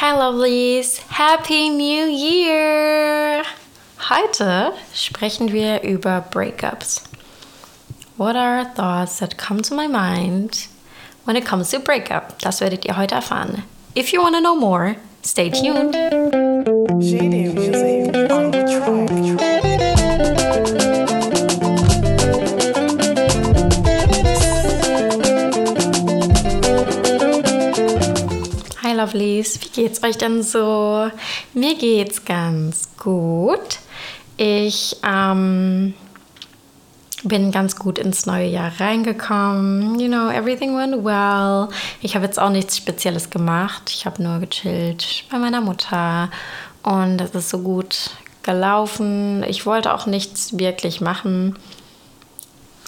Hi Lovelies, Happy New Year! Heute sprechen wir über Breakups. What are thoughts that come to my mind when it comes to breakup? Das werdet ihr heute erfahren. If you want to know more, stay tuned. Lovelies, wie geht's euch denn so? Mir geht's ganz gut. Ich ähm, bin ganz gut ins neue Jahr reingekommen. You know, everything went well. Ich habe jetzt auch nichts Spezielles gemacht. Ich habe nur gechillt bei meiner Mutter und es ist so gut gelaufen. Ich wollte auch nichts wirklich machen.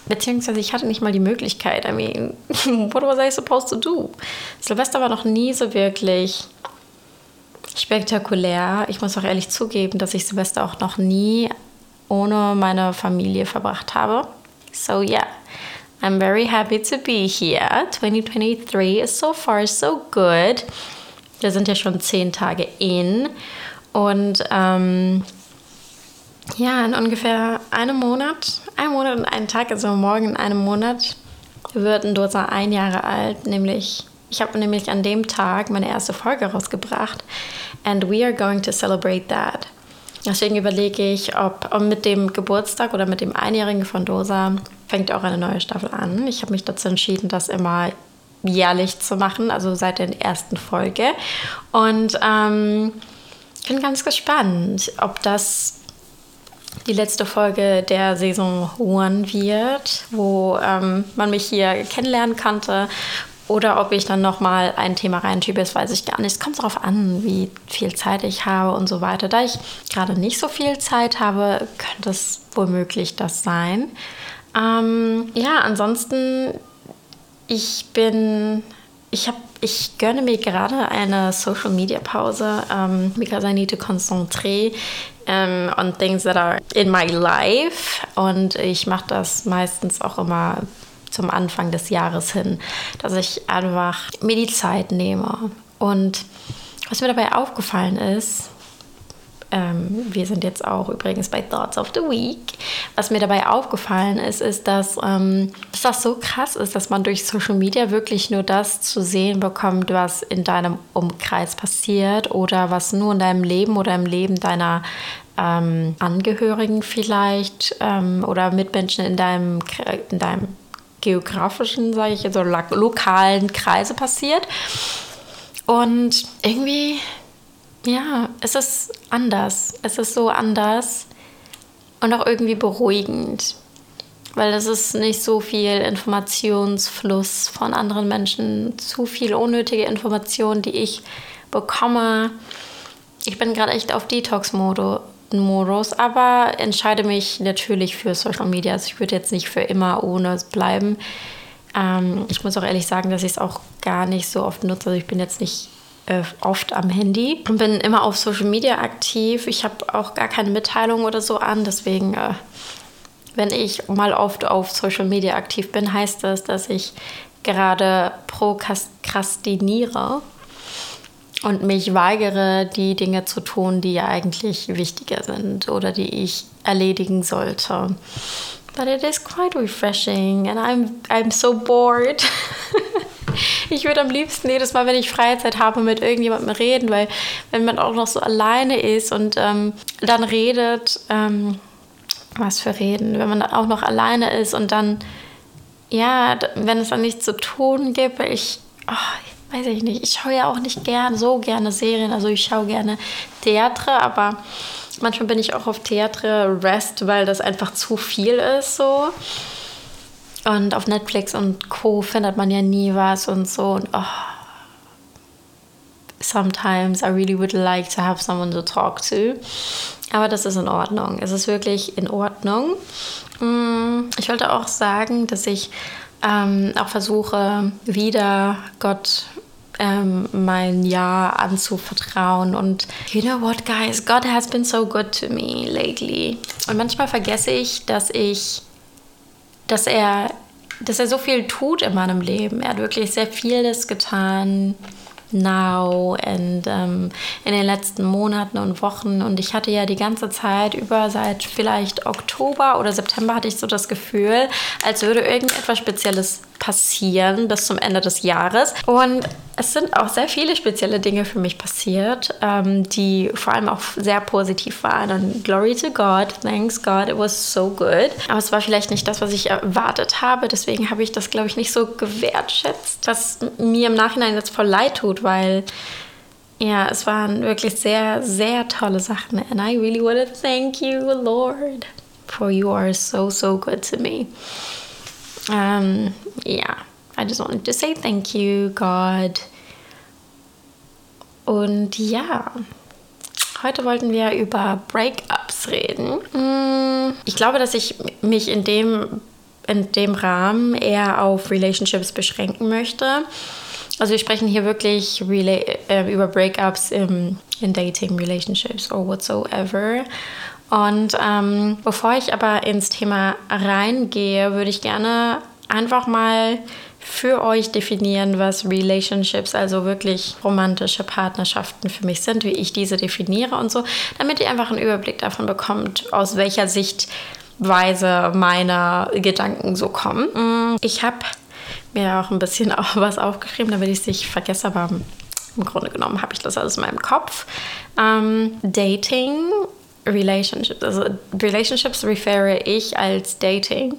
Beziehungsweise ich hatte nicht mal die Möglichkeit. I mean, what was I supposed to do? Silvester war noch nie so wirklich spektakulär. Ich muss auch ehrlich zugeben, dass ich Silvester auch noch nie ohne meine Familie verbracht habe. So yeah, I'm very happy to be here. 2023 is so far so good. Wir sind ja schon zehn Tage in und ähm, ja, in ungefähr einem Monat, ein Monat und einen Tag, also morgen in einem Monat, wird ein Dosa ein Jahre alt, nämlich, ich habe nämlich an dem Tag meine erste Folge rausgebracht and we are going to celebrate that. Deswegen überlege ich, ob, mit dem Geburtstag oder mit dem Einjährigen von Dosa fängt auch eine neue Staffel an. Ich habe mich dazu entschieden, das immer jährlich zu machen, also seit der ersten Folge. Und ähm, bin ganz gespannt, ob das die letzte Folge der Saison 1 wird, wo ähm, man mich hier kennenlernen konnte. Oder ob ich dann nochmal ein Thema reinschiebe, das weiß ich gar nicht. Es kommt darauf an, wie viel Zeit ich habe und so weiter. Da ich gerade nicht so viel Zeit habe, könnte es womöglich das sein. Ähm, ja, ansonsten, ich bin, ich habe ich gönne mir gerade eine Social Media Pause, ähm, need to concentrate um, on things that are in my life. Und ich mache das meistens auch immer zum Anfang des Jahres hin, dass ich einfach mir die Zeit nehme. Und was mir dabei aufgefallen ist, ähm, wir sind jetzt auch übrigens bei Thoughts of the Week. Was mir dabei aufgefallen ist, ist, dass, ähm, dass das so krass ist, dass man durch Social Media wirklich nur das zu sehen bekommt, was in deinem Umkreis passiert oder was nur in deinem Leben oder im Leben deiner ähm, Angehörigen vielleicht ähm, oder Mitmenschen in deinem, in deinem geografischen, sage ich jetzt, so lokalen Kreise passiert. Und irgendwie ja, es ist anders. Es ist so anders und auch irgendwie beruhigend, weil es ist nicht so viel Informationsfluss von anderen Menschen, zu viel unnötige Informationen, die ich bekomme. Ich bin gerade echt auf Detox-Modus, aber entscheide mich natürlich für Social Media. Also ich würde jetzt nicht für immer ohne bleiben. Ähm, ich muss auch ehrlich sagen, dass ich es auch gar nicht so oft nutze. Also ich bin jetzt nicht äh, oft am Handy und bin immer auf Social Media aktiv. Ich habe auch gar keine Mitteilung oder so an, deswegen, äh, wenn ich mal oft auf Social Media aktiv bin, heißt das, dass ich gerade prokrastiniere und mich weigere, die Dinge zu tun, die ja eigentlich wichtiger sind oder die ich erledigen sollte. But it is quite refreshing and I'm, I'm so bored. ich würde am liebsten jedes Mal, wenn ich Freizeit habe, mit irgendjemandem reden, weil wenn man auch noch so alleine ist und ähm, dann redet, ähm, was für reden, wenn man auch noch alleine ist und dann, ja, wenn es dann nichts zu tun gibt, weil ich, oh, weiß ich nicht, ich schaue ja auch nicht gern, so gerne Serien, also ich schaue gerne Theater, aber manchmal bin ich auch auf Theater Rest, weil das einfach zu viel ist so. Und auf Netflix und Co. findet man ja nie was und so. Und oh, sometimes I really would like to have someone to talk to. Aber das ist in Ordnung. Es ist wirklich in Ordnung. Mm, ich wollte auch sagen, dass ich ähm, auch versuche, wieder Gott ähm, mein Jahr anzuvertrauen. Und you know what, guys, God has been so good to me lately. Und manchmal vergesse ich, dass ich dass er, dass er so viel tut in meinem Leben. Er hat wirklich sehr vieles getan. Now and ähm, in den letzten Monaten und Wochen. Und ich hatte ja die ganze Zeit über seit vielleicht Oktober oder September hatte ich so das Gefühl, als würde irgendetwas Spezielles passieren bis zum Ende des Jahres. Und es sind auch sehr viele spezielle Dinge für mich passiert, ähm, die vor allem auch sehr positiv waren. Und glory to God, thanks God, it was so good. Aber es war vielleicht nicht das, was ich erwartet habe. Deswegen habe ich das, glaube ich, nicht so gewertschätzt, was mir im Nachhinein jetzt voll leid tut, weil ja, es waren wirklich sehr, sehr tolle Sachen. And I really want to thank you, Lord, for you are so, so good to me. Um, yeah, I just wanted to say thank you, God. Und ja, heute wollten wir über Breakups reden. Mm, ich glaube, dass ich mich in dem, in dem Rahmen eher auf Relationships beschränken möchte. Also wir sprechen hier wirklich äh, über Breakups im, in Dating, Relationships or whatsoever. Und ähm, bevor ich aber ins Thema reingehe, würde ich gerne einfach mal für euch definieren, was Relationships, also wirklich romantische Partnerschaften für mich sind, wie ich diese definiere und so, damit ihr einfach einen Überblick davon bekommt, aus welcher Sichtweise meine Gedanken so kommen. Mm, ich habe mir auch ein bisschen was aufgeschrieben, damit ich es nicht vergesse, aber im Grunde genommen habe ich das alles in meinem Kopf. Ähm, Dating Relationships. Also Relationships refere ich als Dating.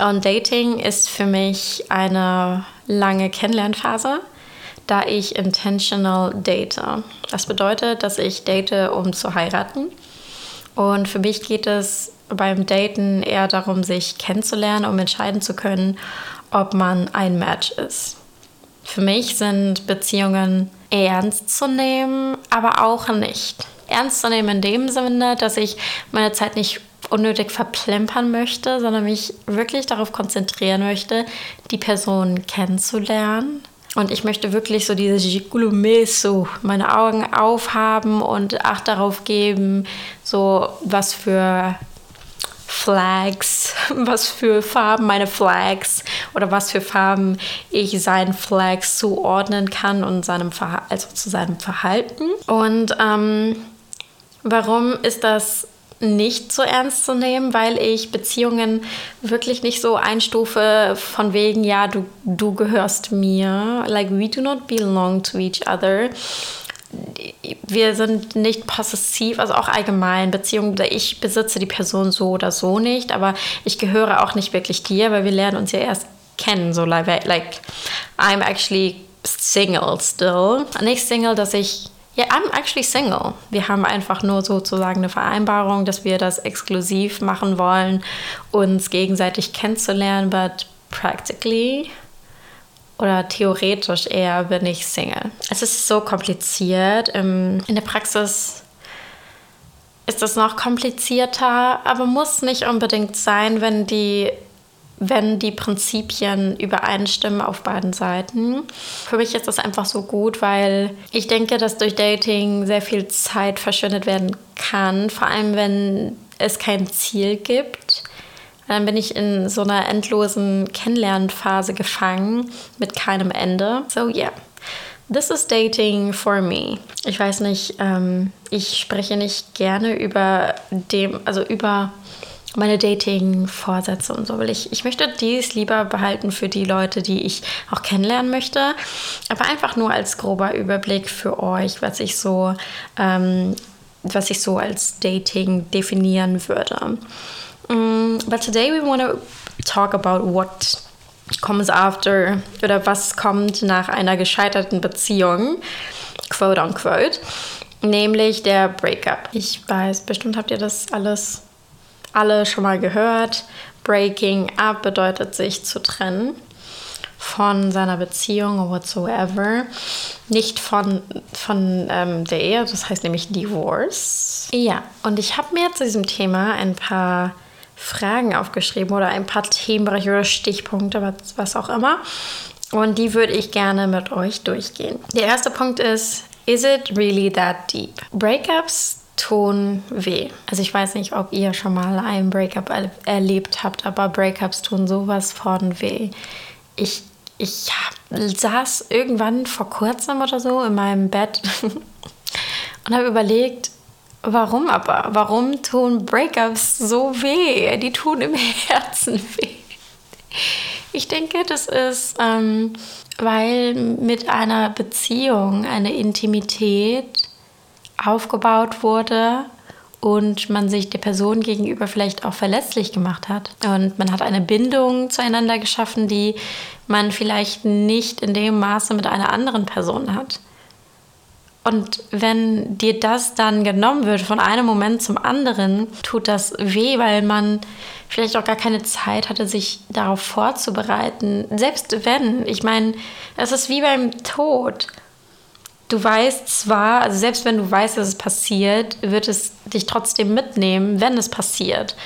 Und Dating ist für mich eine lange Kennenlernphase, da ich intentional date. Das bedeutet, dass ich date, um zu heiraten. Und für mich geht es beim Daten eher darum, sich kennenzulernen, um entscheiden zu können, ob man ein Match ist. Für mich sind Beziehungen ernst zu nehmen, aber auch nicht ernst zu nehmen in dem Sinne, dass ich meine Zeit nicht unnötig verplempern möchte, sondern mich wirklich darauf konzentrieren möchte, die Person kennenzulernen. Und ich möchte wirklich so dieses Gigulumeso, meine Augen aufhaben und Acht darauf geben, so was für Flags, was für Farben meine Flags oder was für Farben ich seinen Flags zuordnen kann und seinem also zu seinem Verhalten. Und ähm, Warum ist das nicht so ernst zu nehmen, weil ich Beziehungen wirklich nicht so einstufe von wegen, ja, du, du gehörst mir. Like, we do not belong to each other. Wir sind nicht possessiv, also auch allgemein Beziehungen, ich besitze die Person so oder so nicht, aber ich gehöre auch nicht wirklich dir, weil wir lernen uns ja erst kennen. So like, like I'm actually single still. Nicht Single, dass ich ja, I'm actually single. Wir haben einfach nur sozusagen eine Vereinbarung, dass wir das exklusiv machen wollen, uns gegenseitig kennenzulernen, but practically oder theoretisch eher bin ich Single. Es ist so kompliziert. In der Praxis ist es noch komplizierter, aber muss nicht unbedingt sein, wenn die wenn die Prinzipien übereinstimmen auf beiden Seiten. Für mich ist das einfach so gut, weil ich denke, dass durch Dating sehr viel Zeit verschwendet werden kann, vor allem wenn es kein Ziel gibt. Dann bin ich in so einer endlosen Kennenlernphase gefangen mit keinem Ende. So, yeah. This is dating for me. Ich weiß nicht, ähm, ich spreche nicht gerne über dem, also über meine Dating-Vorsätze und so, weil ich, ich möchte dies lieber behalten für die Leute, die ich auch kennenlernen möchte, aber einfach nur als grober Überblick für euch, was ich so, ähm, was ich so als Dating definieren würde. Um, but today we want to talk about what comes after oder was kommt nach einer gescheiterten Beziehung, quote unquote, nämlich der Breakup. Ich weiß, bestimmt habt ihr das alles alle schon mal gehört. Breaking up bedeutet sich zu trennen von seiner Beziehung whatsoever. Nicht von, von ähm, der Ehe, das heißt nämlich Divorce. Ja, und ich habe mir zu diesem Thema ein paar Fragen aufgeschrieben oder ein paar Themenbereiche oder Stichpunkte, was, was auch immer. Und die würde ich gerne mit euch durchgehen. Der erste Punkt ist, is it really that deep? Breakups tun weh. Also ich weiß nicht, ob ihr schon mal ein Breakup er erlebt habt, aber Breakups tun sowas von weh. Ich ich saß irgendwann vor kurzem oder so in meinem Bett und habe überlegt, warum aber? Warum tun Breakups so weh? Die tun im Herzen weh. Ich denke, das ist, ähm, weil mit einer Beziehung eine Intimität aufgebaut wurde und man sich der Person gegenüber vielleicht auch verletzlich gemacht hat. Und man hat eine Bindung zueinander geschaffen, die man vielleicht nicht in dem Maße mit einer anderen Person hat. Und wenn dir das dann genommen wird von einem Moment zum anderen, tut das weh, weil man vielleicht auch gar keine Zeit hatte, sich darauf vorzubereiten. Selbst wenn, ich meine, es ist wie beim Tod du weißt zwar, also selbst wenn du weißt, dass es passiert, wird es dich trotzdem mitnehmen, wenn es passiert.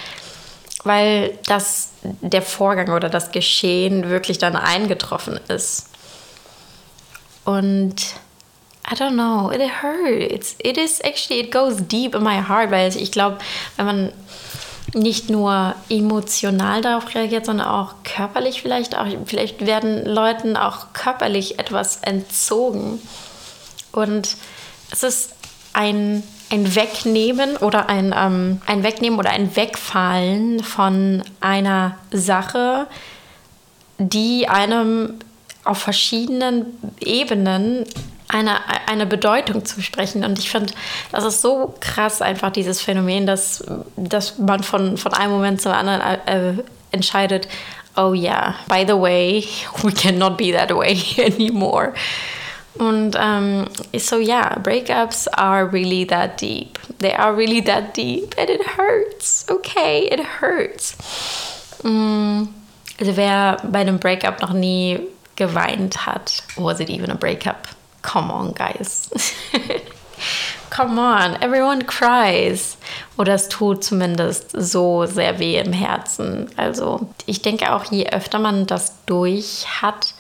Weil das der Vorgang oder das Geschehen wirklich dann eingetroffen ist. Und I don't know, it hurts. It is actually, it goes deep in my heart, weil ich glaube, wenn man nicht nur emotional darauf reagiert, sondern auch körperlich vielleicht auch, vielleicht werden Leuten auch körperlich etwas entzogen. Und es ist ein, ein Wegnehmen oder ein, ähm, ein Wegnehmen oder ein Wegfallen von einer Sache, die einem auf verschiedenen Ebenen eine, eine Bedeutung zu sprechen. Und ich finde, das ist so krass, einfach dieses Phänomen, dass, dass man von, von einem Moment zum anderen äh, entscheidet, oh yeah, by the way, we cannot be that way anymore. Und um, so yeah, breakups are really that deep. They are really that deep and it hurts. Okay, it hurts. Mm, also wer bei einem Breakup noch nie geweint hat, was it even a breakup? Come on, guys. Come on, everyone cries. Oder es tut zumindest so sehr weh im Herzen. Also ich denke auch, je öfter man das durch hat,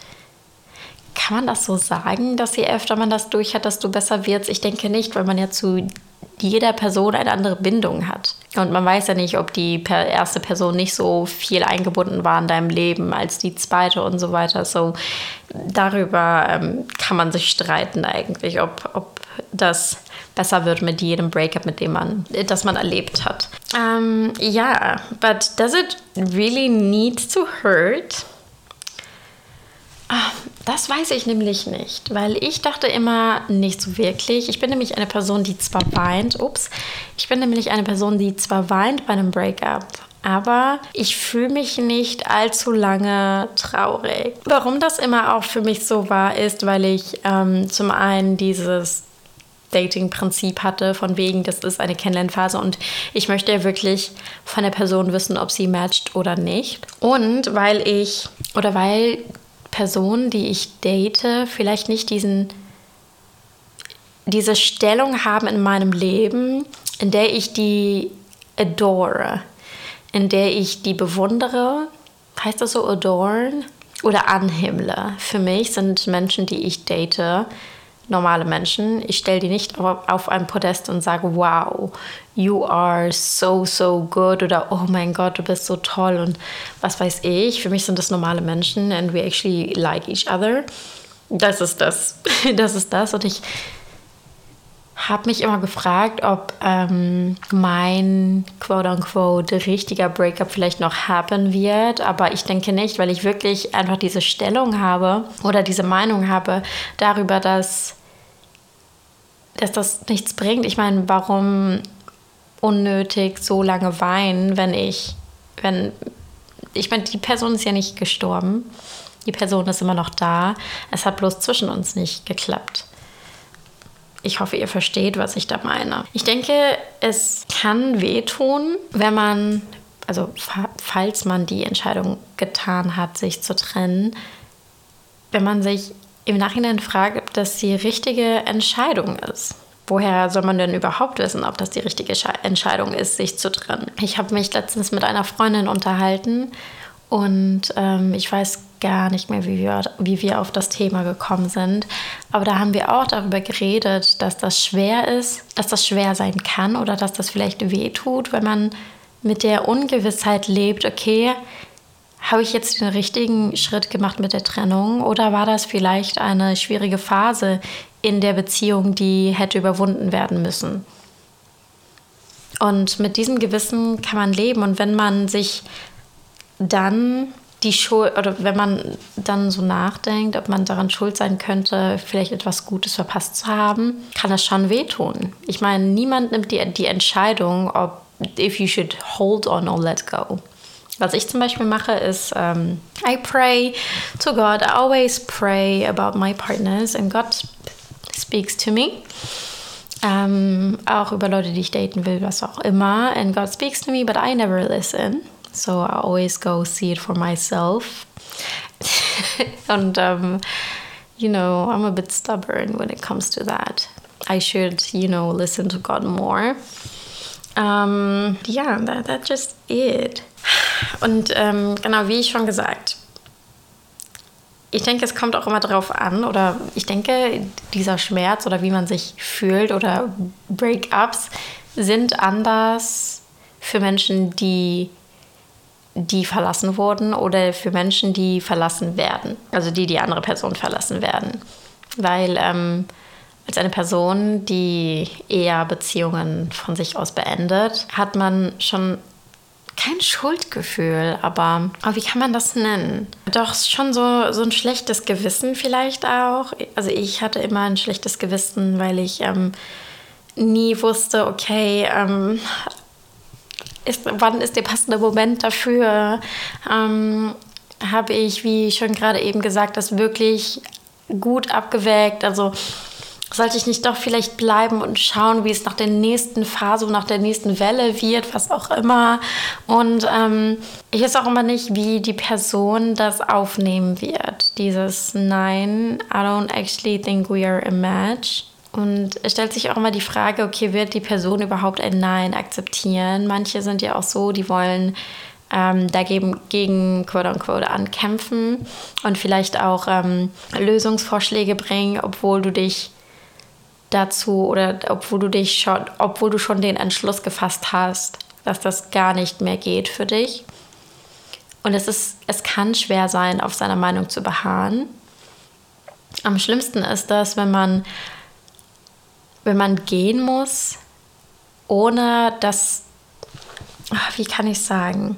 kann man das so sagen, dass je öfter man das durch hat, desto besser wird Ich denke nicht, weil man ja zu jeder Person eine andere Bindung hat. Und man weiß ja nicht, ob die erste Person nicht so viel eingebunden war in deinem Leben als die zweite und so weiter. So darüber ähm, kann man sich streiten eigentlich, ob, ob das besser wird mit jedem Breakup, mit dem man, das man erlebt hat. Um, ähm, yeah, but does it really need to hurt? Ah, das weiß ich nämlich nicht, weil ich dachte immer nicht so wirklich. Ich bin nämlich eine Person, die zwar weint, ups, ich bin nämlich eine Person, die zwar weint bei einem Breakup, aber ich fühle mich nicht allzu lange traurig. Warum das immer auch für mich so war, ist, weil ich ähm, zum einen dieses Dating-Prinzip hatte, von wegen, das ist eine Kennenlernphase und ich möchte ja wirklich von der Person wissen, ob sie matcht oder nicht. Und weil ich, oder weil Person, die ich date, vielleicht nicht diesen, diese Stellung haben in meinem Leben, in der ich die adore, in der ich die bewundere, heißt das so adoren oder anhimmle. Für mich sind Menschen, die ich date, normale Menschen. Ich stelle die nicht auf ein Podest und sage, wow, you are so, so good oder oh mein Gott, du bist so toll und was weiß ich. Für mich sind das normale Menschen and we actually like each other. Das ist das. Das ist das. Und ich habe mich immer gefragt, ob ähm, mein quote-unquote richtiger Breakup vielleicht noch happen wird. Aber ich denke nicht, weil ich wirklich einfach diese Stellung habe oder diese Meinung habe darüber, dass, dass das nichts bringt. Ich meine, warum unnötig so lange weinen, wenn ich, wenn, ich meine, die Person ist ja nicht gestorben. Die Person ist immer noch da. Es hat bloß zwischen uns nicht geklappt. Ich hoffe, ihr versteht, was ich da meine. Ich denke, es kann wehtun, wenn man, also falls man die Entscheidung getan hat, sich zu trennen, wenn man sich im Nachhinein fragt, ob das die richtige Entscheidung ist. Woher soll man denn überhaupt wissen, ob das die richtige Entscheidung ist, sich zu trennen? Ich habe mich letztens mit einer Freundin unterhalten und ähm, ich weiß gar nicht mehr, wie wir, wie wir auf das Thema gekommen sind. Aber da haben wir auch darüber geredet, dass das schwer ist, dass das schwer sein kann oder dass das vielleicht weh tut, wenn man mit der Ungewissheit lebt, okay, habe ich jetzt den richtigen Schritt gemacht mit der Trennung oder war das vielleicht eine schwierige Phase in der Beziehung, die hätte überwunden werden müssen? Und mit diesem Gewissen kann man leben. Und wenn man sich dann die Schuld, oder wenn man dann so nachdenkt, ob man daran schuld sein könnte, vielleicht etwas Gutes verpasst zu haben, kann das schon wehtun. Ich meine, niemand nimmt die, die Entscheidung, ob if you should hold on or let go. Was ich zum Beispiel mache, ist, um, ähm, I pray to God. I always pray about my partners and God speaks to me. Um, auch über Leute, die ich daten will, was auch immer. And God speaks to me, but I never listen. So I always go see it for myself. and, um, you know, I'm a bit stubborn when it comes to that. I should, you know, listen to God more. Um, yeah, that, that's just it. Und ähm, genau, wie ich schon gesagt, ich denke, es kommt auch immer darauf an, oder ich denke, dieser Schmerz oder wie man sich fühlt oder Breakups sind anders für Menschen, die, die verlassen wurden oder für Menschen, die verlassen werden. Also die die andere Person verlassen werden. Weil ähm, als eine Person, die eher Beziehungen von sich aus beendet, hat man schon kein Schuldgefühl, aber, aber wie kann man das nennen? Doch schon so, so ein schlechtes Gewissen vielleicht auch. Also ich hatte immer ein schlechtes Gewissen, weil ich ähm, nie wusste, okay, ähm, ist, wann ist der passende Moment dafür? Ähm, Habe ich, wie schon gerade eben gesagt, das wirklich gut abgewägt. Also sollte ich nicht doch vielleicht bleiben und schauen, wie es nach der nächsten Phase, nach der nächsten Welle wird, was auch immer. Und ähm, ich weiß auch immer nicht, wie die Person das aufnehmen wird. Dieses Nein, I don't actually think we are a match. Und es stellt sich auch immer die Frage, okay, wird die Person überhaupt ein Nein akzeptieren? Manche sind ja auch so, die wollen ähm, dagegen gegen quote unquote ankämpfen und vielleicht auch ähm, Lösungsvorschläge bringen, obwohl du dich dazu oder obwohl du dich schon, obwohl du schon den Entschluss gefasst hast, dass das gar nicht mehr geht für dich. Und es ist, es kann schwer sein, auf seiner Meinung zu beharren. Am schlimmsten ist das, wenn man, wenn man gehen muss, ohne dass, wie kann ich sagen,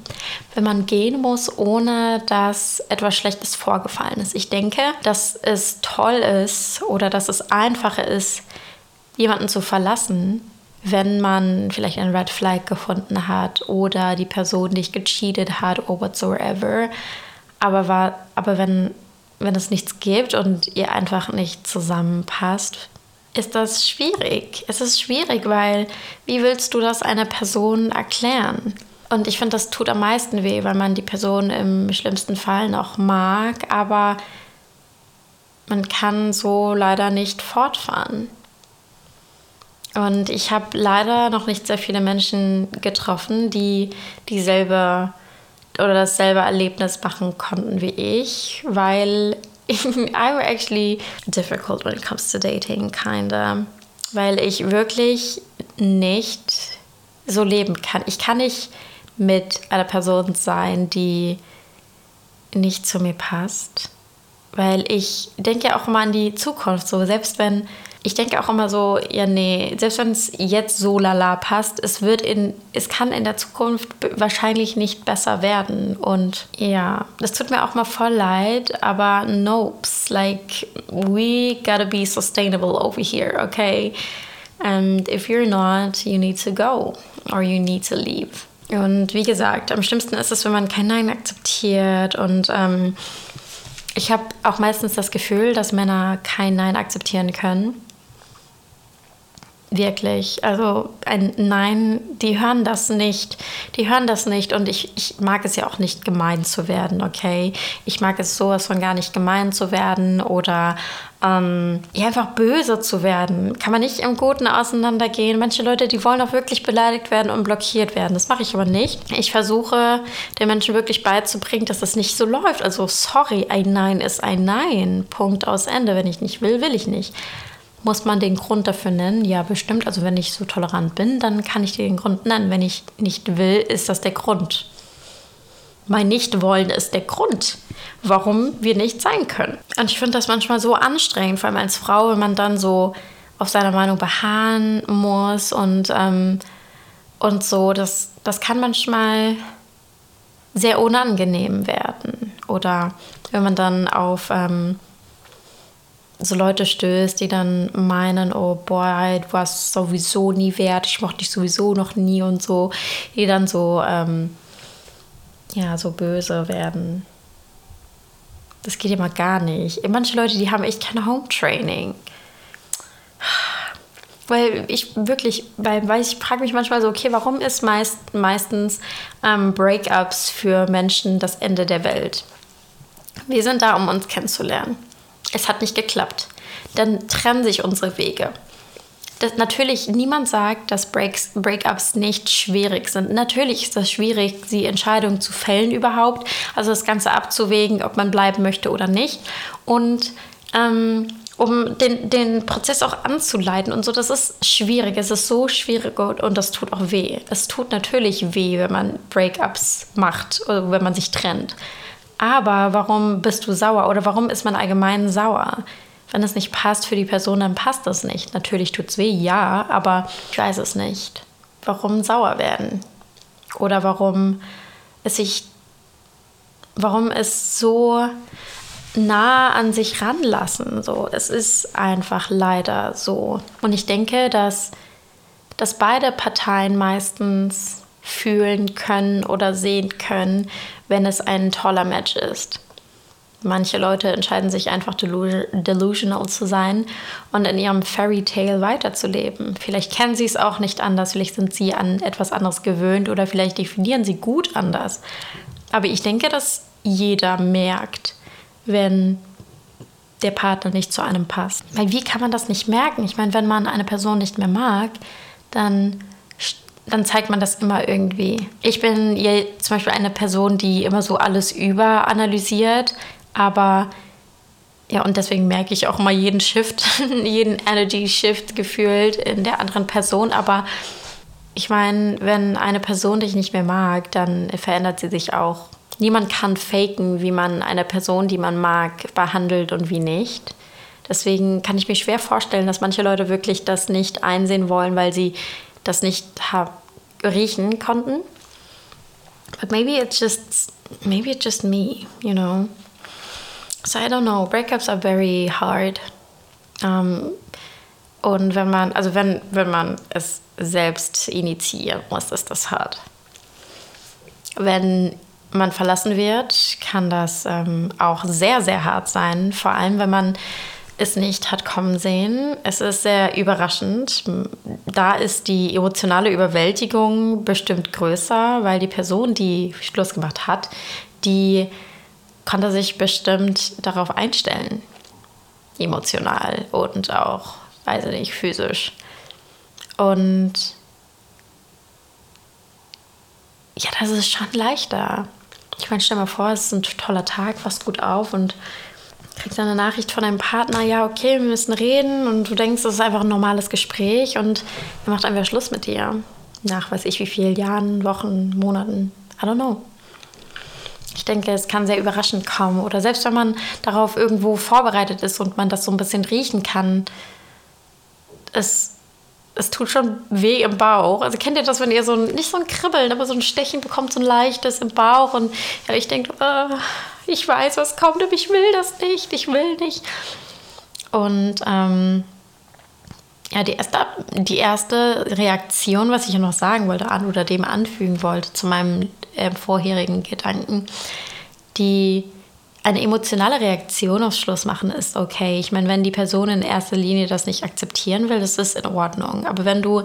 wenn man gehen muss, ohne dass etwas Schlechtes vorgefallen ist. Ich denke, dass es toll ist oder dass es einfacher ist, jemanden zu verlassen, wenn man vielleicht ein Red Flag gefunden hat oder die Person dich gecheatet hat oder whatsoever. Aber, war, aber wenn, wenn es nichts gibt und ihr einfach nicht zusammenpasst, ist das schwierig. Es ist schwierig, weil wie willst du das einer Person erklären? Und ich finde, das tut am meisten weh, weil man die Person im schlimmsten Fall noch mag, aber man kann so leider nicht fortfahren. Und ich habe leider noch nicht sehr viele Menschen getroffen, die dieselbe oder dasselbe Erlebnis machen konnten wie ich, weil I'm actually difficult when it comes to dating, kinda. Weil ich wirklich nicht so leben kann. Ich kann nicht mit einer Person sein, die nicht zu mir passt. Weil ich denke ja auch immer an die Zukunft. So, selbst wenn ich denke auch immer so, ja, nee, selbst wenn es jetzt so lala passt, es wird in, es kann in der Zukunft wahrscheinlich nicht besser werden. Und ja, das tut mir auch mal voll leid, aber nopes, like, we gotta be sustainable over here, okay? And if you're not, you need to go or you need to leave. Und wie gesagt, am schlimmsten ist es, wenn man kein Nein akzeptiert und ähm, ich habe auch meistens das Gefühl, dass Männer kein Nein akzeptieren können. Wirklich. Also ein Nein, die hören das nicht. Die hören das nicht. Und ich, ich mag es ja auch nicht, gemein zu werden, okay? Ich mag es sowas von gar nicht gemein zu werden oder ähm, ja, einfach böse zu werden. Kann man nicht im Guten auseinandergehen. Manche Leute, die wollen auch wirklich beleidigt werden und blockiert werden. Das mache ich aber nicht. Ich versuche den Menschen wirklich beizubringen, dass das nicht so läuft. Also sorry, ein Nein ist ein Nein. Punkt aus Ende. Wenn ich nicht will, will ich nicht. Muss man den Grund dafür nennen? Ja, bestimmt. Also wenn ich so tolerant bin, dann kann ich den Grund nennen. Wenn ich nicht will, ist das der Grund. mein Nichtwollen ist der Grund, warum wir nicht sein können. Und ich finde das manchmal so anstrengend, vor allem als Frau, wenn man dann so auf seiner Meinung beharren muss und, ähm, und so. Das, das kann manchmal sehr unangenehm werden. Oder wenn man dann auf ähm, so Leute stößt, die dann meinen, oh boy, du warst sowieso nie wert, ich mochte dich sowieso noch nie und so, die dann so, ähm, ja, so böse werden. Das geht immer gar nicht. Manche Leute, die haben echt kein Home-Training. Weil ich wirklich, weil, weil ich frage mich manchmal so, okay, warum ist meist, meistens ähm, Breakups für Menschen das Ende der Welt? Wir sind da, um uns kennenzulernen. Es hat nicht geklappt. Dann trennen sich unsere Wege. Das, natürlich, niemand sagt, dass Breaks, Breakups nicht schwierig sind. Natürlich ist das schwierig, die Entscheidung zu fällen überhaupt. Also das Ganze abzuwägen, ob man bleiben möchte oder nicht. Und ähm, um den, den Prozess auch anzuleiten und so. Das ist schwierig. Es ist so schwierig und, und das tut auch weh. Es tut natürlich weh, wenn man Breakups macht oder wenn man sich trennt. Aber warum bist du sauer oder warum ist man allgemein sauer? Wenn es nicht passt für die Person, dann passt es nicht. Natürlich tut es weh, ja, aber ich weiß es nicht. Warum sauer werden? Oder warum es sich, warum es so nah an sich ranlassen. So, es ist einfach leider so. Und ich denke, dass, dass beide Parteien meistens fühlen können oder sehen können, wenn es ein toller Match ist. Manche Leute entscheiden sich einfach delusional zu sein und in ihrem Fairy Tale weiterzuleben. Vielleicht kennen sie es auch nicht anders, vielleicht sind sie an etwas anderes gewöhnt oder vielleicht definieren sie gut anders. Aber ich denke, dass jeder merkt, wenn der Partner nicht zu einem passt. Weil wie kann man das nicht merken? Ich meine, wenn man eine Person nicht mehr mag, dann, dann zeigt man das immer irgendwie. Ich bin zum Beispiel eine Person, die immer so alles überanalysiert, aber ja, und deswegen merke ich auch mal jeden Shift, jeden Energy Shift gefühlt in der anderen Person. Aber ich meine, wenn eine Person dich nicht mehr mag, dann verändert sie sich auch niemand kann faken, wie man eine Person, die man mag, behandelt und wie nicht. Deswegen kann ich mir schwer vorstellen, dass manche Leute wirklich das nicht einsehen wollen, weil sie das nicht riechen konnten. But maybe it's just maybe it's just me, you know. So I don't know. Breakups are very hard. Um, und wenn man, also wenn, wenn man es selbst initiieren muss, ist das hart. Wenn man verlassen wird, kann das ähm, auch sehr, sehr hart sein. Vor allem, wenn man es nicht hat kommen sehen. Es ist sehr überraschend. Da ist die emotionale Überwältigung bestimmt größer, weil die Person, die Schluss gemacht hat, die konnte sich bestimmt darauf einstellen. Emotional und auch, weiß ich nicht, physisch. Und ja, das ist schon leichter. Ich meine, stell mal vor, es ist ein toller Tag, fast gut auf und kriegst eine Nachricht von deinem Partner, ja, okay, wir müssen reden und du denkst, das ist einfach ein normales Gespräch und er macht einfach Schluss mit dir. Nach weiß ich wie vielen Jahren, Wochen, Monaten, I don't know. Ich denke, es kann sehr überraschend kommen. Oder selbst wenn man darauf irgendwo vorbereitet ist und man das so ein bisschen riechen kann, es es tut schon weh im Bauch. Also kennt ihr das, wenn ihr so ein, nicht so ein Kribbeln, aber so ein Stechen bekommt, so ein leichtes im Bauch und ja, ich denke, äh, ich weiß, was kommt, aber ich will das nicht, ich will nicht. Und ähm, ja, die erste, die erste Reaktion, was ich noch sagen wollte, an oder dem anfügen wollte zu meinem äh, vorherigen Gedanken, die eine emotionale Reaktion aufs Schluss machen ist okay. Ich meine, wenn die Person in erster Linie das nicht akzeptieren will, das ist in Ordnung. Aber wenn du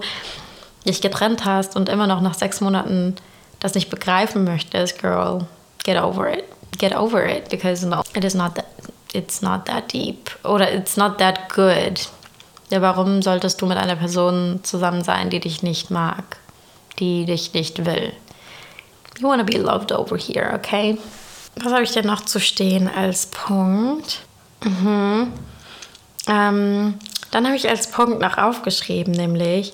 dich getrennt hast und immer noch nach sechs Monaten das nicht begreifen möchtest, girl, get over it. Get over it because no, it is not that, it's not that deep oder it's not that good. Ja, warum solltest du mit einer Person zusammen sein, die dich nicht mag, die dich nicht will? You wanna be loved over here, okay? Was habe ich denn noch zu stehen als Punkt? Mhm. Ähm, dann habe ich als Punkt noch aufgeschrieben, nämlich,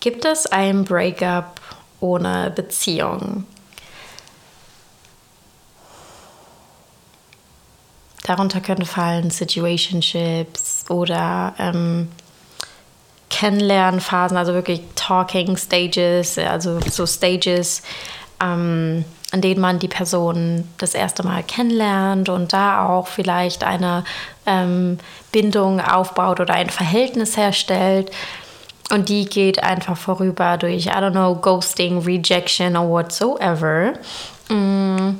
gibt es ein Breakup ohne Beziehung? Darunter können fallen Situationships oder ähm, Kennenlernphasen, also wirklich Talking Stages, also so Stages, ähm, an denen man die Person das erste Mal kennenlernt und da auch vielleicht eine ähm, Bindung aufbaut oder ein Verhältnis herstellt. Und die geht einfach vorüber durch, I don't know, Ghosting, Rejection or whatsoever. Mm.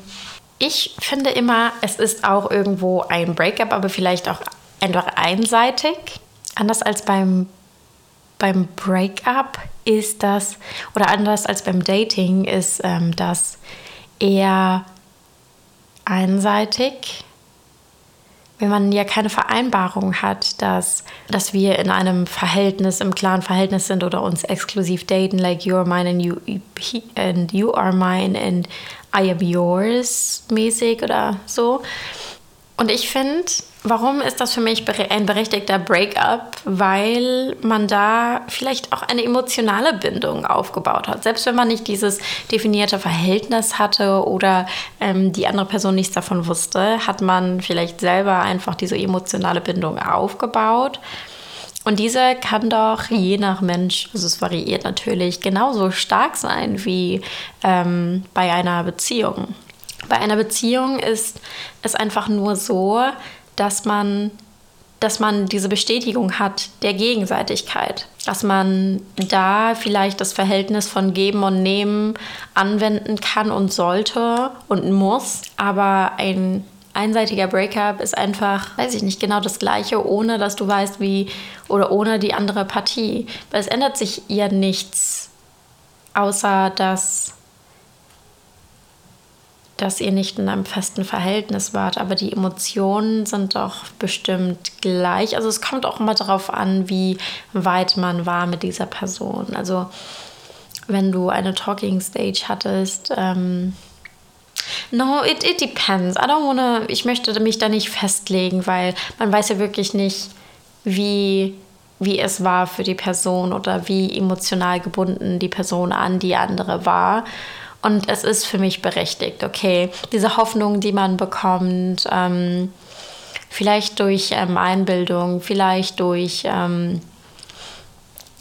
Ich finde immer, es ist auch irgendwo ein Breakup, aber vielleicht auch einfach einseitig. Anders als beim, beim Breakup ist das, oder anders als beim Dating, ist ähm, das eher einseitig wenn man ja keine Vereinbarung hat, dass, dass wir in einem Verhältnis, im klaren Verhältnis sind oder uns exklusiv daten, like you are mine and you, and you are mine and I am yours mäßig oder so. Und ich finde, warum ist das für mich ein berechtigter Breakup? Weil man da vielleicht auch eine emotionale Bindung aufgebaut hat. Selbst wenn man nicht dieses definierte Verhältnis hatte oder ähm, die andere Person nichts davon wusste, hat man vielleicht selber einfach diese emotionale Bindung aufgebaut. Und diese kann doch je nach Mensch, also es variiert natürlich, genauso stark sein wie ähm, bei einer Beziehung. Bei einer Beziehung ist es einfach nur so, dass man, dass man diese Bestätigung hat der Gegenseitigkeit, dass man da vielleicht das Verhältnis von Geben und Nehmen anwenden kann und sollte und muss, aber ein einseitiger Breakup ist einfach, weiß ich nicht, genau das gleiche, ohne dass du weißt, wie oder ohne die andere Partie. Weil es ändert sich ja nichts, außer dass dass ihr nicht in einem festen Verhältnis wart, aber die Emotionen sind doch bestimmt gleich. Also es kommt auch immer darauf an, wie weit man war mit dieser Person. Also wenn du eine Talking Stage hattest, ähm, no, it, it depends. I don't wanna, ich möchte mich da nicht festlegen, weil man weiß ja wirklich nicht, wie wie es war für die Person oder wie emotional gebunden die Person an die andere war. Und es ist für mich berechtigt, okay, diese Hoffnung, die man bekommt, ähm, vielleicht durch ähm, Einbildung, vielleicht durch, ähm,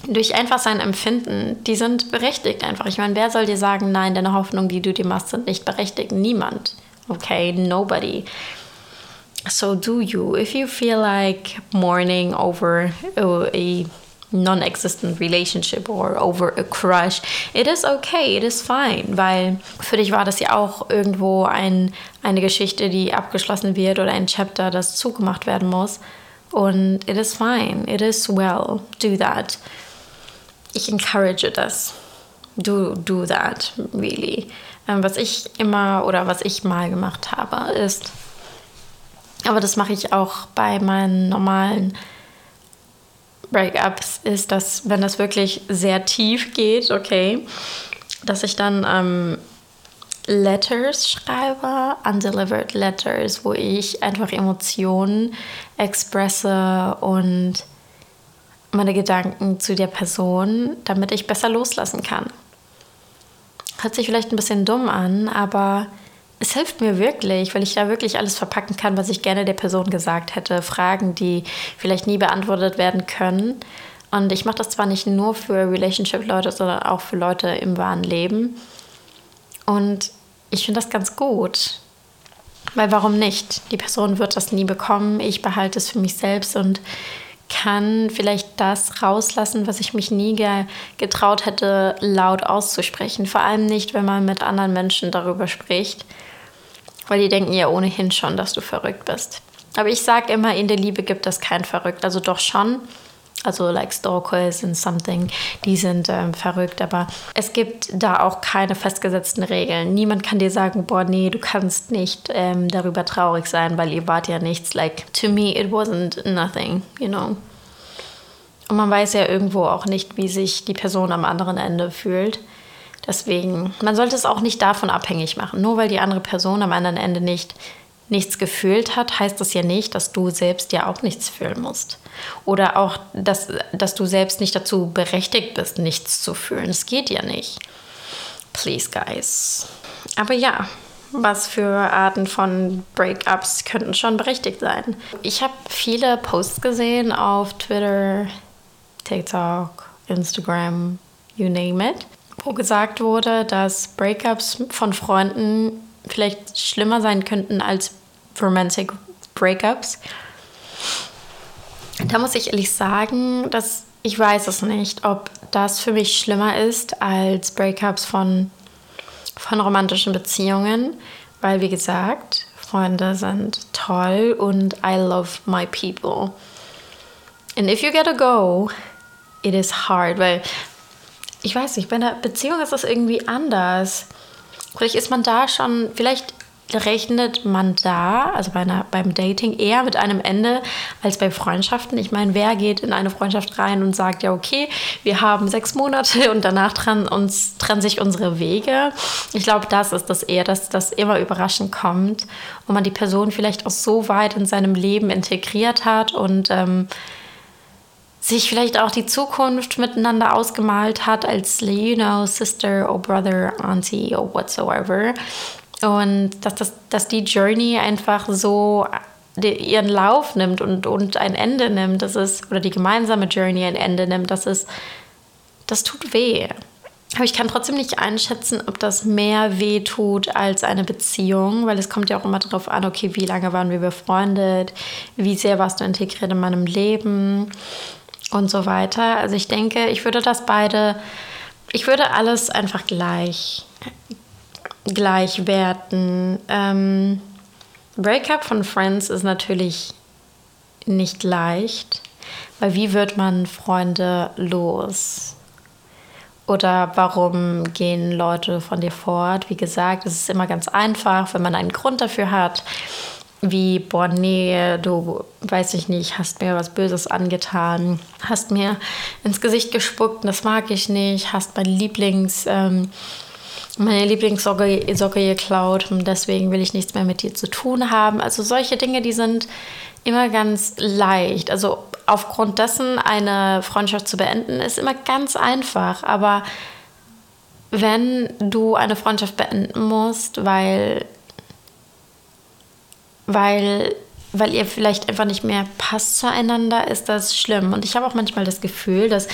durch einfach sein Empfinden, die sind berechtigt einfach. Ich meine, wer soll dir sagen, nein, deine Hoffnungen, die du dir machst, sind nicht berechtigt? Niemand. Okay, nobody. So do you. If you feel like mourning over a non-existent relationship or over a crush, it is okay, it is fine, weil für dich war das ja auch irgendwo ein, eine Geschichte, die abgeschlossen wird oder ein Chapter, das zugemacht werden muss. Und it is fine, it is well, do that. Ich encourage das. Do, do that, really. Ähm, was ich immer oder was ich mal gemacht habe, ist, aber das mache ich auch bei meinen normalen Breakups ist, dass wenn das wirklich sehr tief geht, okay, dass ich dann ähm, Letters schreibe, undelivered Letters, wo ich einfach Emotionen expresse und meine Gedanken zu der Person, damit ich besser loslassen kann. Hört sich vielleicht ein bisschen dumm an, aber es hilft mir wirklich, weil ich da wirklich alles verpacken kann, was ich gerne der Person gesagt hätte. Fragen, die vielleicht nie beantwortet werden können. Und ich mache das zwar nicht nur für Relationship-Leute, sondern auch für Leute im wahren Leben. Und ich finde das ganz gut. Weil warum nicht? Die Person wird das nie bekommen. Ich behalte es für mich selbst und kann vielleicht das rauslassen, was ich mich nie ge getraut hätte, laut auszusprechen. Vor allem nicht, wenn man mit anderen Menschen darüber spricht. Weil die denken ja ohnehin schon, dass du verrückt bist. Aber ich sage immer, in der Liebe gibt es kein Verrückt. Also doch schon. Also like Stalkers and something, die sind ähm, verrückt. Aber es gibt da auch keine festgesetzten Regeln. Niemand kann dir sagen, boah, nee, du kannst nicht ähm, darüber traurig sein, weil ihr wart ja nichts. Like, to me, it wasn't nothing, you know. Und man weiß ja irgendwo auch nicht, wie sich die Person am anderen Ende fühlt. Deswegen, man sollte es auch nicht davon abhängig machen. Nur weil die andere Person am anderen Ende nicht nichts gefühlt hat, heißt das ja nicht, dass du selbst ja auch nichts fühlen musst. Oder auch, dass, dass du selbst nicht dazu berechtigt bist, nichts zu fühlen. Es geht ja nicht. Please, guys. Aber ja, was für Arten von Breakups könnten schon berechtigt sein. Ich habe viele Posts gesehen auf Twitter, TikTok, Instagram, you name it, wo gesagt wurde, dass Breakups von Freunden vielleicht schlimmer sein könnten als Romantic Breakups. Da muss ich ehrlich sagen, dass ich weiß es nicht, ob das für mich schlimmer ist als Breakups von, von romantischen Beziehungen, weil wie gesagt, Freunde sind toll und I love my people. And if you get a go, it is hard, weil ich weiß nicht, bei einer Beziehung ist das irgendwie anders. Vielleicht ist man da schon, vielleicht rechnet man da, also bei einer, beim Dating, eher mit einem Ende als bei Freundschaften. Ich meine, wer geht in eine Freundschaft rein und sagt, ja, okay, wir haben sechs Monate und danach trennen, uns, trennen sich unsere Wege. Ich glaube, das ist das eher, dass das immer überraschend kommt und man die Person vielleicht auch so weit in seinem Leben integriert hat und ähm, sich vielleicht auch die Zukunft miteinander ausgemalt hat als, you know, Sister or Brother, Auntie or whatsoever. Und dass, das, dass die Journey einfach so ihren Lauf nimmt und, und ein Ende nimmt, das ist, oder die gemeinsame Journey ein Ende nimmt, das ist, das tut weh. Aber ich kann trotzdem nicht einschätzen, ob das mehr weh tut als eine Beziehung, weil es kommt ja auch immer darauf an, okay, wie lange waren wir befreundet, wie sehr warst du integriert in meinem Leben und so weiter. Also ich denke, ich würde das beide, ich würde alles einfach gleich, gleich werten. Ähm, Breakup von Friends ist natürlich nicht leicht, weil wie wird man Freunde los? Oder warum gehen Leute von dir fort? Wie gesagt, es ist immer ganz einfach, wenn man einen Grund dafür hat wie, boah, nee, du, weiß ich nicht, hast mir was Böses angetan, hast mir ins Gesicht gespuckt, das mag ich nicht, hast mein Lieblings, ähm, meine Lieblingssocke Socke geklaut und deswegen will ich nichts mehr mit dir zu tun haben. Also solche Dinge, die sind immer ganz leicht. Also aufgrund dessen eine Freundschaft zu beenden, ist immer ganz einfach. Aber wenn du eine Freundschaft beenden musst, weil weil, weil ihr vielleicht einfach nicht mehr passt zueinander, ist das schlimm. Und ich habe auch manchmal das Gefühl, dass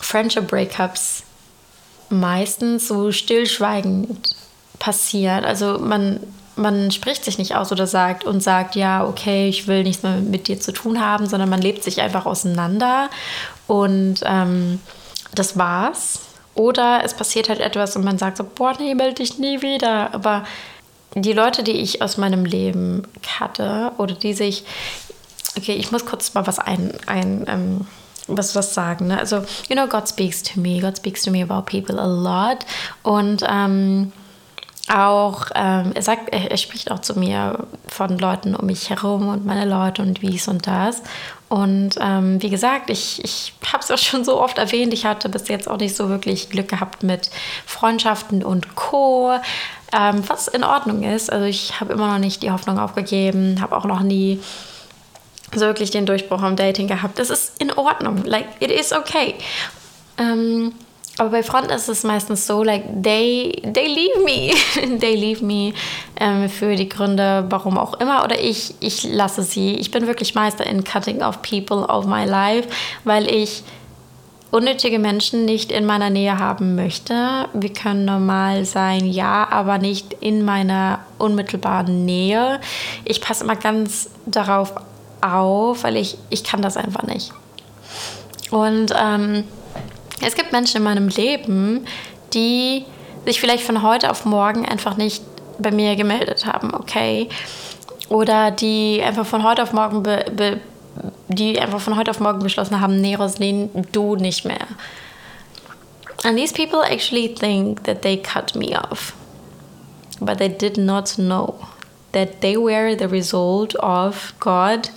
Friendship Breakups meistens so stillschweigend passieren. Also man, man spricht sich nicht aus oder sagt und sagt, ja, okay, ich will nichts mehr mit dir zu tun haben, sondern man lebt sich einfach auseinander und ähm, das war's. Oder es passiert halt etwas und man sagt so, boah, nee, melde dich nie wieder. Aber die Leute, die ich aus meinem Leben hatte oder die sich, okay, ich muss kurz mal was ein, ein ähm, was, was sagen. Ne? Also, you know, God speaks to me. God speaks to me about people a lot. Und ähm, auch, ähm, er sagt, er, er, spricht auch zu mir von Leuten um mich herum und meine Leute und dies und das. Und ähm, wie gesagt, ich, ich habe es auch schon so oft erwähnt, ich hatte bis jetzt auch nicht so wirklich Glück gehabt mit Freundschaften und Co. Ähm, was in Ordnung ist. Also ich habe immer noch nicht die Hoffnung aufgegeben, habe auch noch nie so wirklich den Durchbruch am Dating gehabt. Das ist in Ordnung. Like, it is okay. Ähm, aber bei Freunden ist es meistens so, like, they, they leave me. they leave me ähm, für die Gründe, warum auch immer. Oder ich, ich lasse sie. Ich bin wirklich Meister in cutting off people of my life, weil ich unnötige Menschen nicht in meiner Nähe haben möchte. Wir können normal sein, ja, aber nicht in meiner unmittelbaren Nähe. Ich passe immer ganz darauf auf, weil ich, ich kann das einfach nicht. Und ähm, es gibt Menschen in meinem Leben, die sich vielleicht von heute auf morgen einfach nicht bei mir gemeldet haben, okay? Oder die einfach von heute auf morgen be, be, die einfach von heute auf morgen beschlossen haben, nee, Roslin, du nicht mehr. And these people actually think that they cut me off. But they did not know that they were the result of God.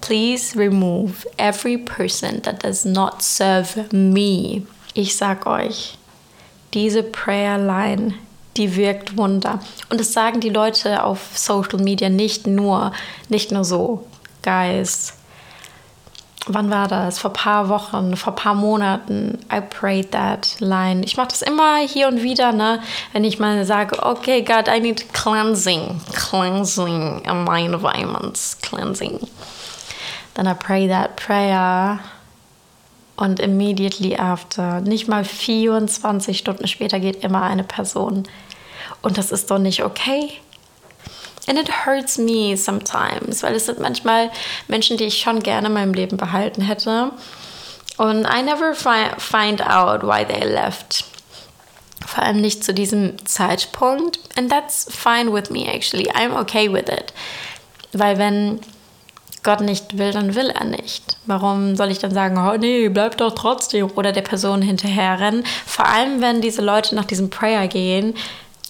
Please remove every person that does not serve me. Ich sag euch, diese Prayer Line, die wirkt Wunder. Und das sagen die Leute auf Social Media nicht nur, nicht nur so guys, wann war das? Vor paar Wochen, vor paar Monaten. I prayed that line. Ich mache das immer hier und wieder, ne? Wenn ich mal sage, okay, God, I need cleansing, cleansing in my environments, cleansing. Then I pray that prayer. Und immediately after, nicht mal 24 Stunden später, geht immer eine Person. Und das ist doch nicht okay. And it hurts me sometimes, weil es sind manchmal Menschen, die ich schon gerne in meinem Leben behalten hätte. Und I never fi find out why they left. Vor allem nicht zu diesem Zeitpunkt. And that's fine with me, actually. I'm okay with it. Weil wenn Gott nicht will, dann will er nicht. Warum soll ich dann sagen, oh nee, bleib doch trotzdem oder der Person hinterherrennen? Vor allem, wenn diese Leute nach diesem Prayer gehen,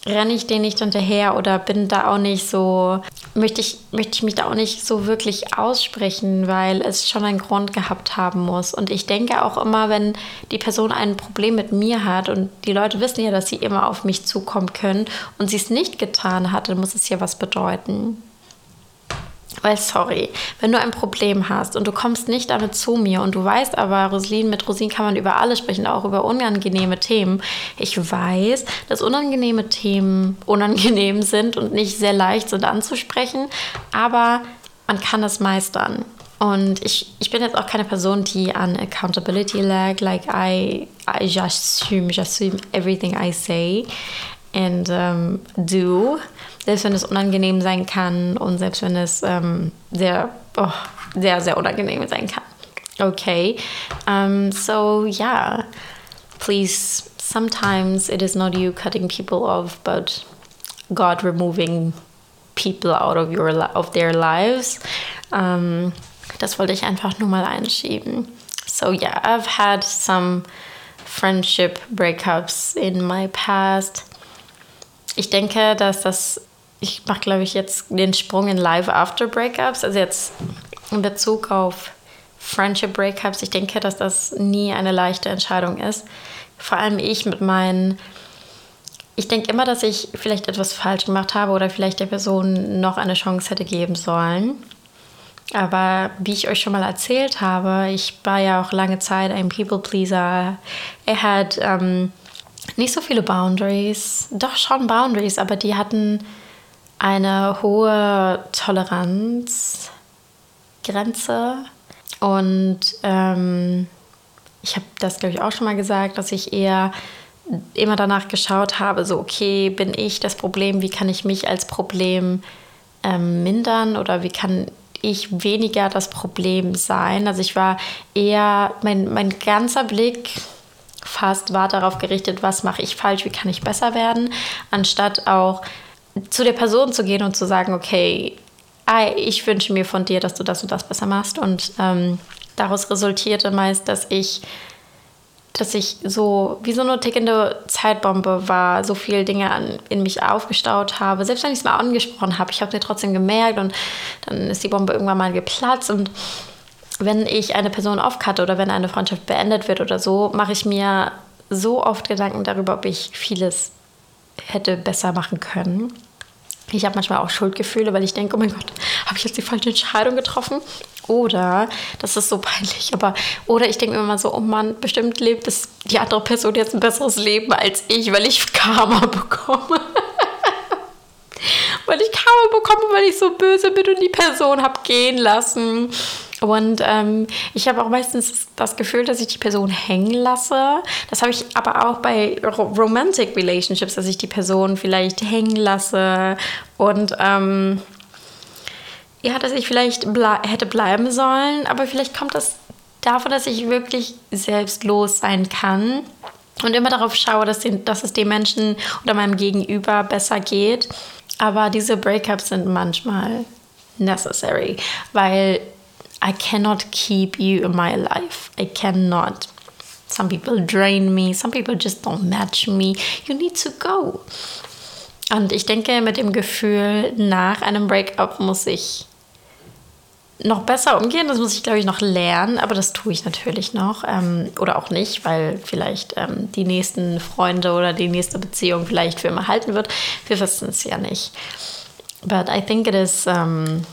renne ich denen nicht hinterher oder bin da auch nicht so, möchte ich, möchte ich mich da auch nicht so wirklich aussprechen, weil es schon einen Grund gehabt haben muss. Und ich denke auch immer, wenn die Person ein Problem mit mir hat und die Leute wissen ja, dass sie immer auf mich zukommen können und sie es nicht getan hat, dann muss es ja was bedeuten. Weil, sorry, wenn du ein Problem hast und du kommst nicht damit zu mir und du weißt aber, Roslin, mit Rosin kann man über alles sprechen, auch über unangenehme Themen. Ich weiß, dass unangenehme Themen unangenehm sind und nicht sehr leicht sind anzusprechen, aber man kann das meistern. Und ich, ich bin jetzt auch keine Person, die an Accountability lag. Like, I, I just assume, just assume everything I say and um, do selbst wenn es unangenehm sein kann und selbst wenn es ähm, sehr, oh, sehr, sehr unangenehm sein kann. Okay, um, so yeah, please, sometimes it is not you cutting people off, but God removing people out of your of their lives. Um, das wollte ich einfach nur mal einschieben. So yeah, I've had some friendship breakups in my past. Ich denke, dass das ich mache, glaube ich, jetzt den Sprung in Live After Breakups. Also jetzt in Bezug auf Friendship Breakups. Ich denke, dass das nie eine leichte Entscheidung ist. Vor allem ich mit meinen. Ich denke immer, dass ich vielleicht etwas falsch gemacht habe oder vielleicht der Person noch eine Chance hätte geben sollen. Aber wie ich euch schon mal erzählt habe, ich war ja auch lange Zeit ein People Pleaser. Er hat ähm, nicht so viele Boundaries, doch schon Boundaries, aber die hatten eine hohe Toleranzgrenze. Und ähm, ich habe das, glaube ich, auch schon mal gesagt, dass ich eher immer danach geschaut habe, so, okay, bin ich das Problem, wie kann ich mich als Problem ähm, mindern? Oder wie kann ich weniger das Problem sein. Also ich war eher, mein, mein ganzer Blick fast war darauf gerichtet, was mache ich falsch, wie kann ich besser werden, anstatt auch zu der Person zu gehen und zu sagen, okay, ich wünsche mir von dir, dass du das und das besser machst. Und ähm, daraus resultierte meist, dass ich, dass ich so wie so eine tickende Zeitbombe war, so viele Dinge an, in mich aufgestaut habe. Selbst wenn ich es mal angesprochen habe, ich habe sie trotzdem gemerkt und dann ist die Bombe irgendwann mal geplatzt. Und wenn ich eine Person aufkatte oder wenn eine Freundschaft beendet wird oder so, mache ich mir so oft Gedanken darüber, ob ich vieles hätte besser machen können. Ich habe manchmal auch Schuldgefühle, weil ich denke, oh mein Gott, habe ich jetzt die falsche Entscheidung getroffen? Oder, das ist so peinlich, aber, oder ich denke mir immer so, oh Mann, bestimmt lebt es die andere Person jetzt ein besseres Leben als ich, weil ich Karma bekomme. Weil ich Karma bekomme, weil ich so böse bin und die Person habe gehen lassen. Und ähm, ich habe auch meistens das Gefühl, dass ich die Person hängen lasse. Das habe ich aber auch bei Romantic Relationships, dass ich die Person vielleicht hängen lasse und ähm, ja, dass ich vielleicht ble hätte bleiben sollen. Aber vielleicht kommt das davon, dass ich wirklich selbstlos sein kann und immer darauf schaue, dass, den, dass es dem Menschen oder meinem Gegenüber besser geht. Aber diese Breakups sind manchmal necessary, weil I cannot keep you in my life. I cannot. Some people drain me, some people just don't match me. You need to go. Und ich denke, mit dem Gefühl nach einem Breakup muss ich noch besser umgehen. Das muss ich, glaube ich, noch lernen. Aber das tue ich natürlich noch. Ähm, oder auch nicht, weil vielleicht ähm, die nächsten Freunde oder die nächste Beziehung vielleicht für immer halten wird. Wir wissen es ja nicht. But I think it is. Um,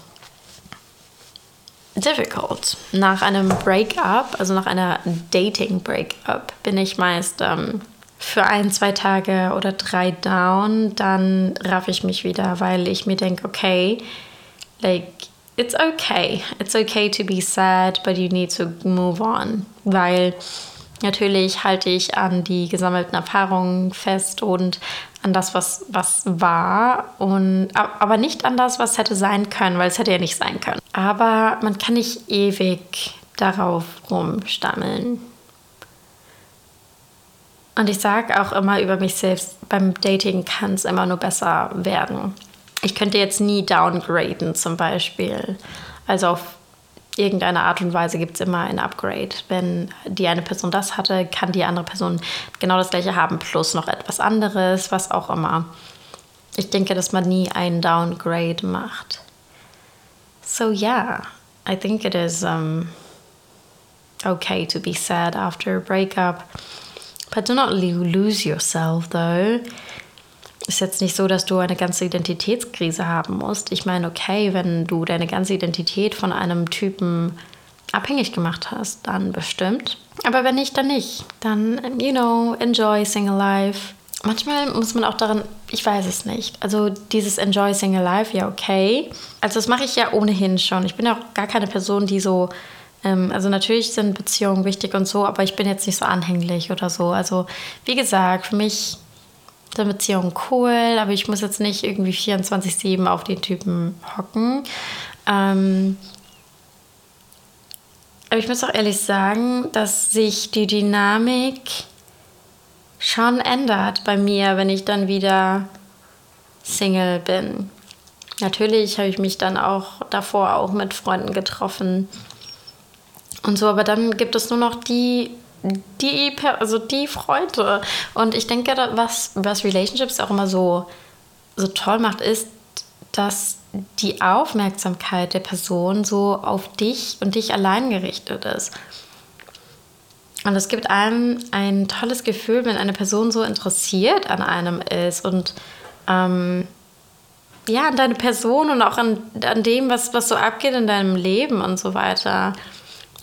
difficult. Nach einem Breakup, also nach einer Dating-Breakup, bin ich meist ähm, für ein, zwei Tage oder drei down. Dann raff ich mich wieder, weil ich mir denke, okay, like, it's okay. It's okay to be sad, but you need to move on. Weil natürlich halte ich an die gesammelten Erfahrungen fest und an das, was, was war, und, aber nicht an das, was hätte sein können, weil es hätte ja nicht sein können. Aber man kann nicht ewig darauf rumstammeln. Und ich sage auch immer über mich selbst, beim Dating kann es immer nur besser werden. Ich könnte jetzt nie downgraden zum Beispiel. Also auf irgendeine Art und Weise gibt es immer ein Upgrade. Wenn die eine Person das hatte, kann die andere Person genau das gleiche haben, plus noch etwas anderes, was auch immer. Ich denke, dass man nie ein Downgrade macht. So yeah, I think it is um, okay to be sad after a breakup. But do not lose yourself though ist jetzt nicht so, dass du eine ganze Identitätskrise haben musst. Ich meine, okay, wenn du deine ganze Identität von einem Typen abhängig gemacht hast, dann bestimmt. Aber wenn nicht, dann nicht. Dann, you know, enjoy Single Life. Manchmal muss man auch daran, ich weiß es nicht. Also dieses Enjoy Single Life, ja, okay. Also das mache ich ja ohnehin schon. Ich bin ja auch gar keine Person, die so ähm, also natürlich sind Beziehungen wichtig und so, aber ich bin jetzt nicht so anhänglich oder so. Also wie gesagt, für mich eine Beziehung cool, aber ich muss jetzt nicht irgendwie 24-7 auf den Typen hocken. Ähm, aber ich muss auch ehrlich sagen, dass sich die Dynamik schon ändert bei mir, wenn ich dann wieder Single bin. Natürlich habe ich mich dann auch davor auch mit Freunden getroffen und so, aber dann gibt es nur noch die die, also die Freude. Und ich denke, was, was Relationships auch immer so, so toll macht, ist, dass die Aufmerksamkeit der Person so auf dich und dich allein gerichtet ist. Und es gibt einem ein tolles Gefühl, wenn eine Person so interessiert an einem ist und ähm, ja, an deine Person und auch an, an dem, was, was so abgeht in deinem Leben und so weiter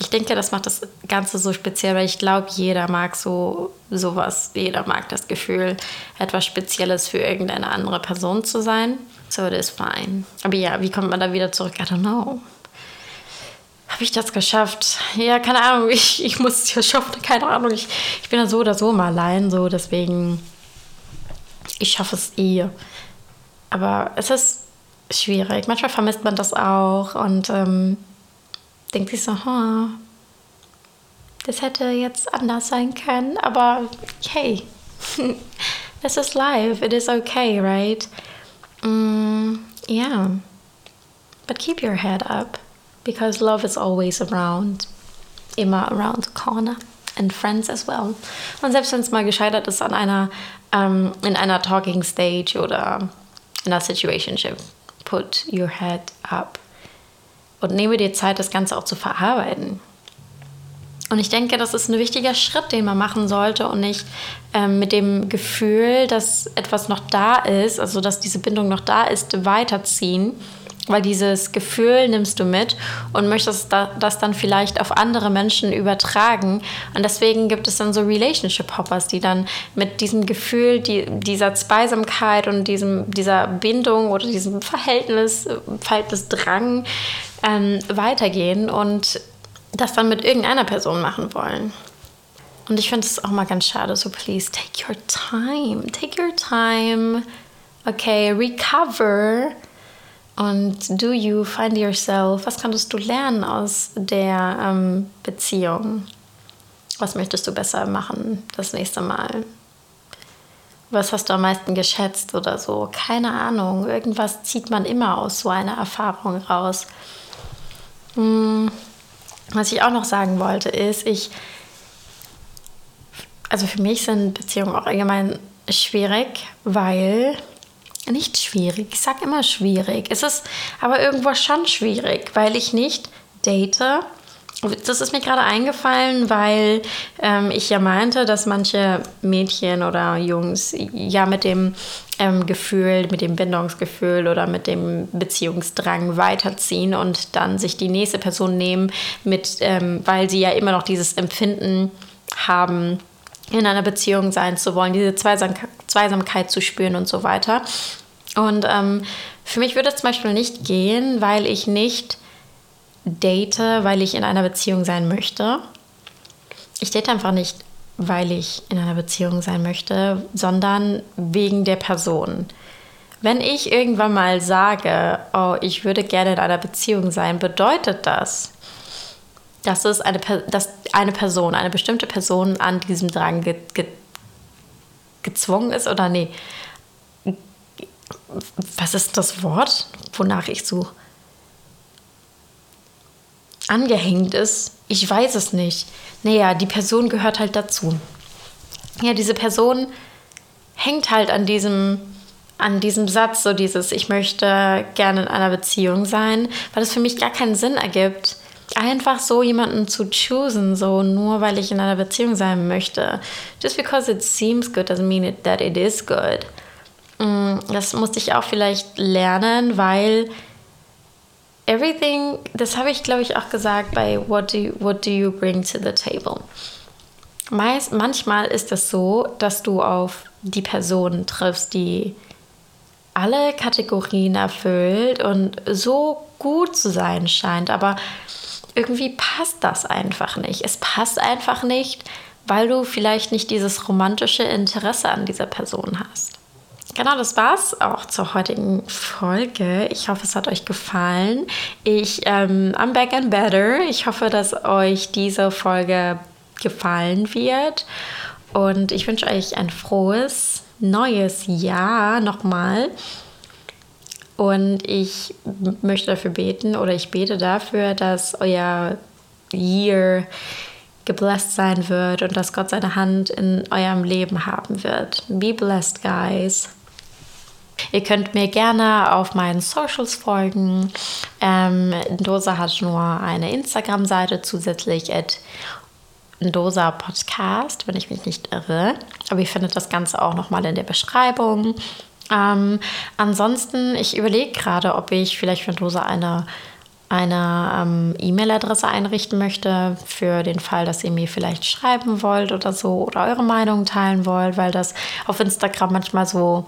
ich denke, das macht das Ganze so speziell, weil ich glaube, jeder mag so sowas. Jeder mag das Gefühl, etwas Spezielles für irgendeine andere Person zu sein. So, it is fine. Aber ja, wie kommt man da wieder zurück? I don't know. Habe ich das geschafft? Ja, keine Ahnung. Ich, ich muss es ja schaffen. Keine Ahnung. Ich, ich bin ja so oder so mal allein. So, deswegen, ich schaffe es eh. Aber es ist schwierig. Manchmal vermisst man das auch. Und ähm, denkt sich so, huh, das hätte jetzt anders sein können, aber hey, this is life, it is okay, right? Mm, yeah, but keep your head up because love is always around, immer around the corner and friends as well. Und selbst wenn es mal gescheitert ist an einer, ähm, in einer Talking Stage oder in einer Situationship, put your head up und nehme dir Zeit, das Ganze auch zu verarbeiten. Und ich denke, das ist ein wichtiger Schritt, den man machen sollte und nicht ähm, mit dem Gefühl, dass etwas noch da ist, also dass diese Bindung noch da ist, weiterziehen. Weil dieses Gefühl nimmst du mit und möchtest das dann vielleicht auf andere Menschen übertragen. Und deswegen gibt es dann so Relationship-Hoppers, die dann mit diesem Gefühl, die, dieser Zweisamkeit und diesem, dieser Bindung oder diesem Verhältnis, Verhältnisdrang ähm, weitergehen und das dann mit irgendeiner Person machen wollen. Und ich finde es auch mal ganz schade, so please take your time, take your time, okay, recover und do you find yourself, was kannst du lernen aus der ähm, Beziehung? Was möchtest du besser machen das nächste Mal? Was hast du am meisten geschätzt oder so? Keine Ahnung. Irgendwas zieht man immer aus so einer Erfahrung raus. Hm, was ich auch noch sagen wollte, ist, ich, also für mich sind Beziehungen auch allgemein schwierig, weil, nicht schwierig, ich sage immer schwierig, es ist aber irgendwo schon schwierig, weil ich nicht date das ist mir gerade eingefallen, weil ähm, ich ja meinte, dass manche Mädchen oder Jungs ja mit dem ähm, Gefühl, mit dem Bindungsgefühl oder mit dem Beziehungsdrang weiterziehen und dann sich die nächste Person nehmen, mit, ähm, weil sie ja immer noch dieses Empfinden haben, in einer Beziehung sein zu wollen, diese Zweisam Zweisamkeit zu spüren und so weiter. Und ähm, für mich würde es zum Beispiel nicht gehen, weil ich nicht date, weil ich in einer Beziehung sein möchte. Ich date einfach nicht, weil ich in einer Beziehung sein möchte, sondern wegen der Person. Wenn ich irgendwann mal sage, oh, ich würde gerne in einer Beziehung sein, bedeutet das, dass es eine, dass eine Person, eine bestimmte Person an diesem Drang ge, ge, gezwungen ist oder nee. Was ist das Wort, wonach ich suche? Angehängt ist. Ich weiß es nicht. Naja, die Person gehört halt dazu. Ja, diese Person hängt halt an diesem, an diesem Satz, so dieses, ich möchte gerne in einer Beziehung sein, weil es für mich gar keinen Sinn ergibt, einfach so jemanden zu choosen, so nur weil ich in einer Beziehung sein möchte. Just because it seems good doesn't mean it, that it is good. Mm, das musste ich auch vielleicht lernen, weil everything, das habe ich glaube ich auch gesagt bei what do, what do you bring to the table. Meist, manchmal ist es so, dass du auf die Person triffst, die alle Kategorien erfüllt und so gut zu sein scheint, aber irgendwie passt das einfach nicht. Es passt einfach nicht, weil du vielleicht nicht dieses romantische Interesse an dieser Person hast. Genau, das war's auch zur heutigen Folge. Ich hoffe, es hat euch gefallen. Ich, ähm, I'm back and better. Ich hoffe, dass euch diese Folge gefallen wird. Und ich wünsche euch ein frohes neues Jahr nochmal. Und ich möchte dafür beten oder ich bete dafür, dass euer Year geblessed sein wird und dass Gott seine Hand in eurem Leben haben wird. Be blessed, guys. Ihr könnt mir gerne auf meinen Socials folgen. Ähm, Dosa hat nur eine Instagram-Seite zusätzlich at Dosa Podcast, wenn ich mich nicht irre. Aber ihr findet das Ganze auch nochmal in der Beschreibung. Ähm, ansonsten, ich überlege gerade, ob ich vielleicht für Dosa eine eine ähm, E-Mail-Adresse einrichten möchte für den Fall, dass ihr mir vielleicht schreiben wollt oder so oder eure Meinung teilen wollt, weil das auf Instagram manchmal so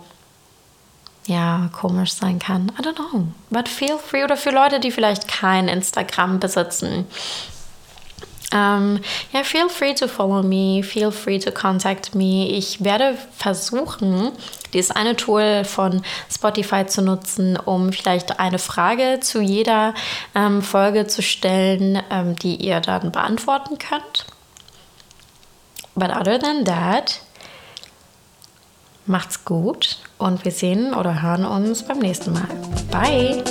ja, komisch sein kann. I don't know. But feel free oder für Leute, die vielleicht kein Instagram besitzen. Ähm, ja, feel free to follow me, feel free to contact me. Ich werde versuchen, dieses eine Tool von Spotify zu nutzen, um vielleicht eine Frage zu jeder ähm, Folge zu stellen, ähm, die ihr dann beantworten könnt. But other than that, Macht's gut und wir sehen oder hören uns beim nächsten Mal. Bye!